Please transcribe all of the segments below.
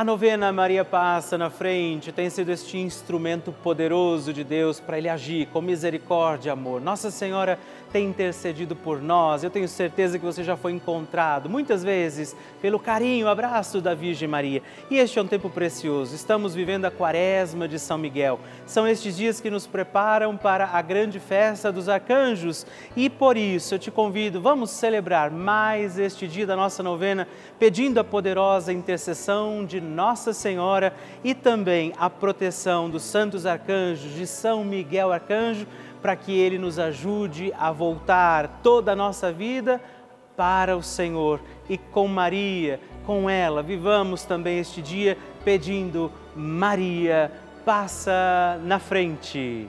A novena Maria Passa na Frente tem sido este instrumento poderoso de Deus para Ele agir com misericórdia e amor. Nossa Senhora tem intercedido por nós. Eu tenho certeza que você já foi encontrado muitas vezes pelo carinho, abraço da Virgem Maria. E este é um tempo precioso. Estamos vivendo a Quaresma de São Miguel. São estes dias que nos preparam para a grande festa dos arcanjos. E por isso eu te convido, vamos celebrar mais este dia da nossa novena, pedindo a poderosa intercessão de Nossa Senhora e também a proteção dos santos arcanjos de São Miguel Arcanjo para que Ele nos ajude a voltar toda a nossa vida para o Senhor. E com Maria, com ela, vivamos também este dia pedindo: Maria, passa na frente.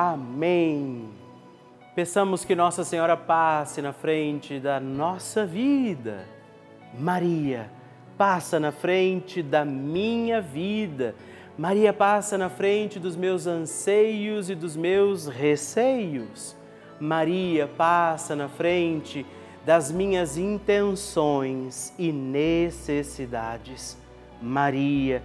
Amém. Peçamos que Nossa Senhora passe na frente da nossa vida. Maria, passa na frente da minha vida. Maria passa na frente dos meus anseios e dos meus receios. Maria passa na frente das minhas intenções e necessidades. Maria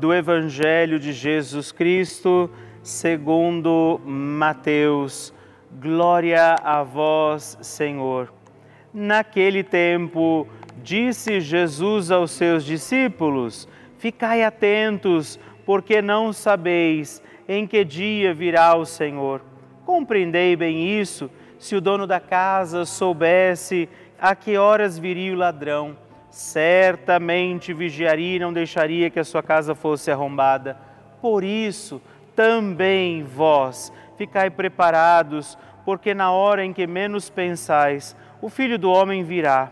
do Evangelho de Jesus Cristo, segundo Mateus. Glória a vós, Senhor. Naquele tempo, disse Jesus aos seus discípulos: Ficai atentos, porque não sabeis em que dia virá o Senhor. Compreendei bem isso, se o dono da casa soubesse a que horas viria o ladrão certamente vigiaria e não deixaria que a sua casa fosse arrombada. Por isso, também vós ficai preparados, porque na hora em que menos pensais, o filho do homem virá.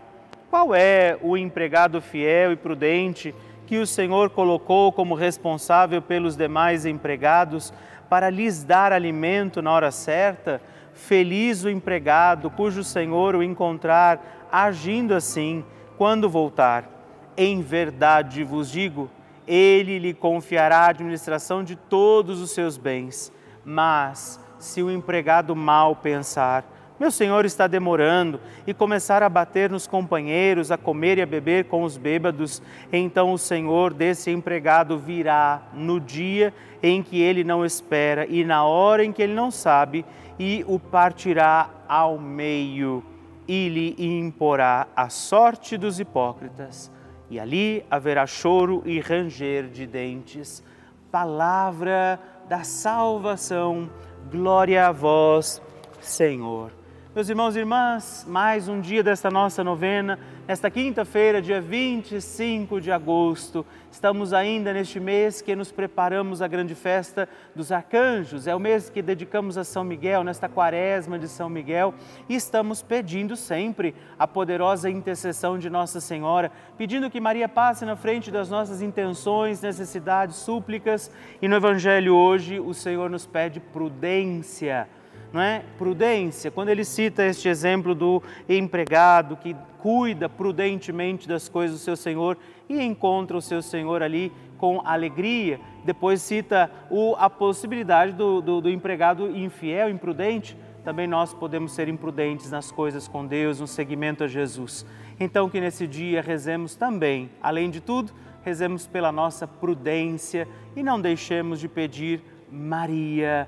Qual é o empregado fiel e prudente que o Senhor colocou como responsável pelos demais empregados para lhes dar alimento na hora certa? Feliz o empregado cujo Senhor o encontrar agindo assim quando voltar. Em verdade vos digo, ele lhe confiará a administração de todos os seus bens. Mas, se o empregado mal pensar, meu senhor está demorando, e começar a bater nos companheiros, a comer e a beber com os bêbados, então o senhor desse empregado virá no dia em que ele não espera e na hora em que ele não sabe, e o partirá ao meio e lhe imporá a sorte dos hipócritas, e ali haverá choro e ranger de dentes. Palavra da salvação, glória a vós, Senhor. Meus irmãos e irmãs, mais um dia desta nossa novena Nesta quinta-feira, dia 25 de agosto, estamos ainda neste mês que nos preparamos à grande festa dos arcanjos. É o mês que dedicamos a São Miguel, nesta quaresma de São Miguel, e estamos pedindo sempre a poderosa intercessão de Nossa Senhora, pedindo que Maria passe na frente das nossas intenções, necessidades, súplicas. E no Evangelho hoje, o Senhor nos pede prudência não é? Prudência, quando ele cita este exemplo do empregado que cuida prudentemente das coisas do seu senhor e encontra o seu senhor ali com alegria. Depois cita o, a possibilidade do, do, do empregado infiel, imprudente. Também nós podemos ser imprudentes nas coisas com Deus, no seguimento a Jesus. Então, que nesse dia rezemos também, além de tudo, rezemos pela nossa prudência e não deixemos de pedir, Maria,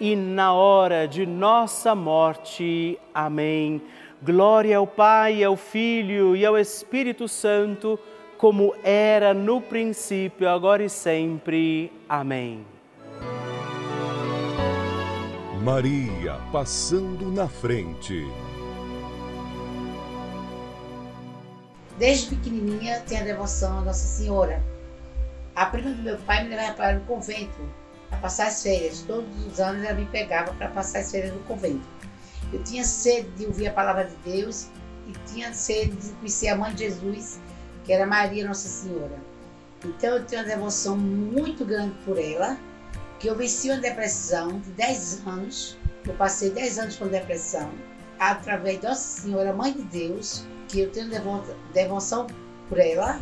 na hora de nossa morte. Amém. Glória ao Pai, ao Filho e ao Espírito Santo, como era no princípio, agora e sempre. Amém. Maria passando na frente. Desde pequenininha tinha devoção a Nossa Senhora. A prima do meu pai me levava para o convento para passar as férias. Todos os anos ela me pegava para passar as férias no convento. Eu tinha sede de ouvir a palavra de Deus e tinha sede de conhecer a mãe de Jesus, que era Maria Nossa Senhora. Então eu tenho uma devoção muito grande por ela, que eu venci uma depressão de 10 anos. Eu passei 10 anos com depressão, através de Nossa Senhora, Mãe de Deus, que eu tenho devoção por ela,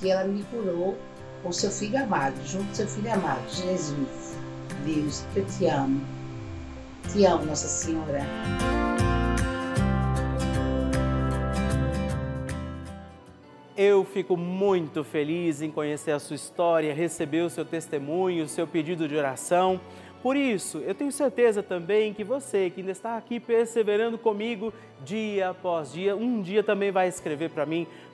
que ela me curou com seu filho amado, junto seu filho amado, Jesus. Deus, eu te amo. Te amo, Nossa Senhora. Eu fico muito feliz em conhecer a sua história, receber o seu testemunho, o seu pedido de oração. Por isso, eu tenho certeza também que você que ainda está aqui perseverando comigo dia após dia, um dia também vai escrever para mim,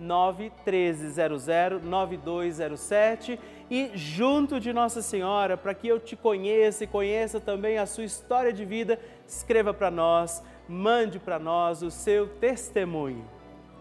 91300 9207 e junto de Nossa Senhora, para que eu te conheça e conheça também a sua história de vida, escreva para nós, mande para nós o seu testemunho.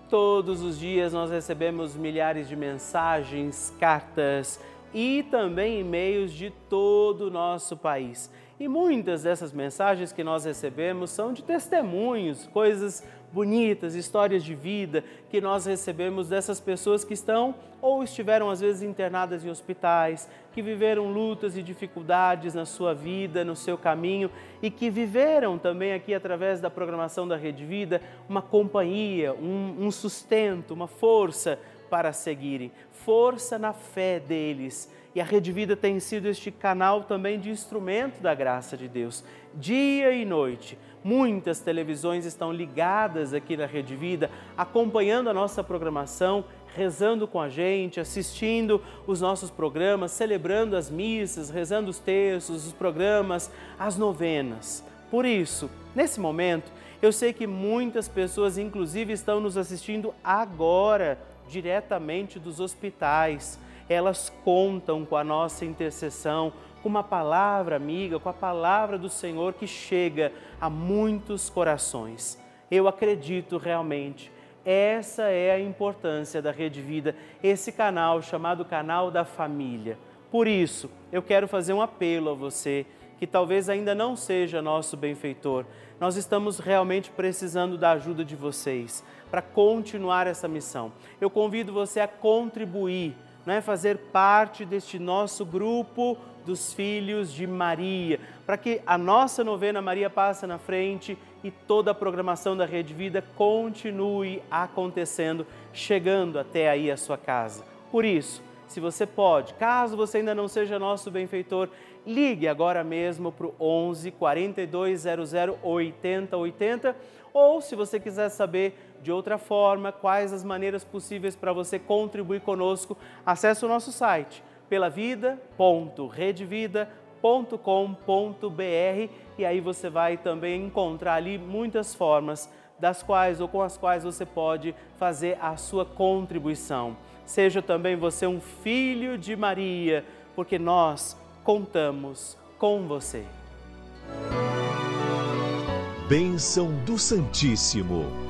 Todos os dias nós recebemos milhares de mensagens, cartas e também e-mails de todo o nosso país. E muitas dessas mensagens que nós recebemos são de testemunhos, coisas bonitas, histórias de vida que nós recebemos dessas pessoas que estão ou estiveram às vezes internadas em hospitais, que viveram lutas e dificuldades na sua vida, no seu caminho e que viveram também aqui através da programação da Rede Vida uma companhia, um, um sustento, uma força para seguirem, força na fé deles e a Rede Vida tem sido este canal também de instrumento da graça de Deus. Dia e noite, muitas televisões estão ligadas aqui na Rede Vida, acompanhando a nossa programação, rezando com a gente, assistindo os nossos programas, celebrando as missas, rezando os textos, os programas, as novenas. Por isso, nesse momento, eu sei que muitas pessoas, inclusive, estão nos assistindo agora, diretamente dos hospitais elas contam com a nossa intercessão, com uma palavra amiga, com a palavra do Senhor que chega a muitos corações. Eu acredito realmente. Essa é a importância da Rede Vida, esse canal chamado Canal da Família. Por isso, eu quero fazer um apelo a você que talvez ainda não seja nosso benfeitor. Nós estamos realmente precisando da ajuda de vocês para continuar essa missão. Eu convido você a contribuir é fazer parte deste nosso grupo dos filhos de Maria, para que a nossa novena Maria passa na frente e toda a programação da Rede Vida continue acontecendo, chegando até aí a sua casa. Por isso, se você pode, caso você ainda não seja nosso benfeitor, ligue agora mesmo para o 11 4200 8080 ou se você quiser saber de outra forma, quais as maneiras possíveis para você contribuir conosco, acesse o nosso site pelavida.redvida.com.br e aí você vai também encontrar ali muitas formas das quais ou com as quais você pode fazer a sua contribuição. Seja também você um filho de Maria, porque nós contamos com você. Bênção do Santíssimo.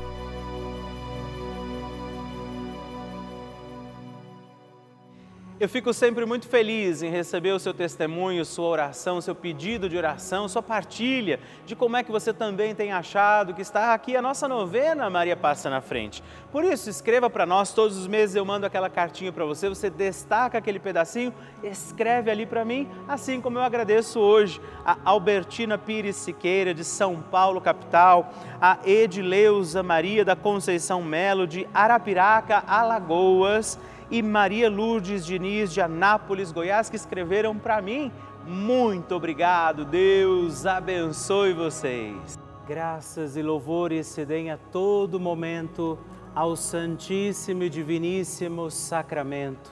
Eu fico sempre muito feliz em receber o seu testemunho, sua oração, seu pedido de oração, sua partilha de como é que você também tem achado que está aqui a nossa novena Maria Passa na Frente. Por isso, escreva para nós, todos os meses eu mando aquela cartinha para você, você destaca aquele pedacinho, escreve ali para mim, assim como eu agradeço hoje a Albertina Pires Siqueira, de São Paulo, capital, a Edileuza Maria da Conceição Melo, de Arapiraca, Alagoas, e Maria Lourdes Diniz de Anápolis, Goiás, que escreveram para mim. Muito obrigado, Deus abençoe vocês. Graças e louvores se deem a todo momento ao Santíssimo e Diviníssimo Sacramento.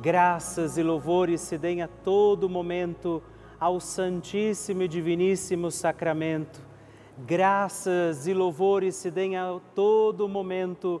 Graças e louvores se deem a todo momento ao Santíssimo e Diviníssimo Sacramento. Graças e louvores se deem a todo momento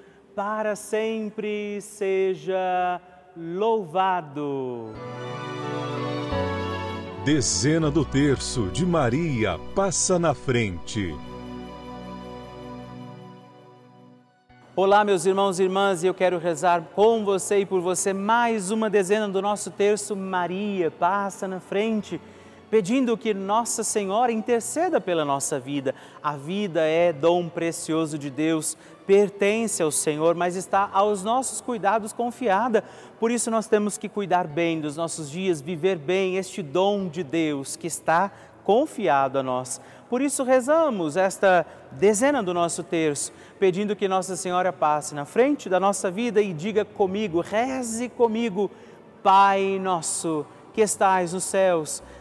para sempre seja louvado. Dezena do terço de Maria passa na frente. Olá, meus irmãos e irmãs, e eu quero rezar com você e por você mais uma dezena do nosso terço Maria passa na frente pedindo que Nossa Senhora interceda pela nossa vida. A vida é dom precioso de Deus, pertence ao Senhor, mas está aos nossos cuidados confiada. Por isso nós temos que cuidar bem dos nossos dias, viver bem este dom de Deus que está confiado a nós. Por isso rezamos esta dezena do nosso terço, pedindo que Nossa Senhora passe na frente da nossa vida e diga comigo, reze comigo, Pai nosso que estais nos céus,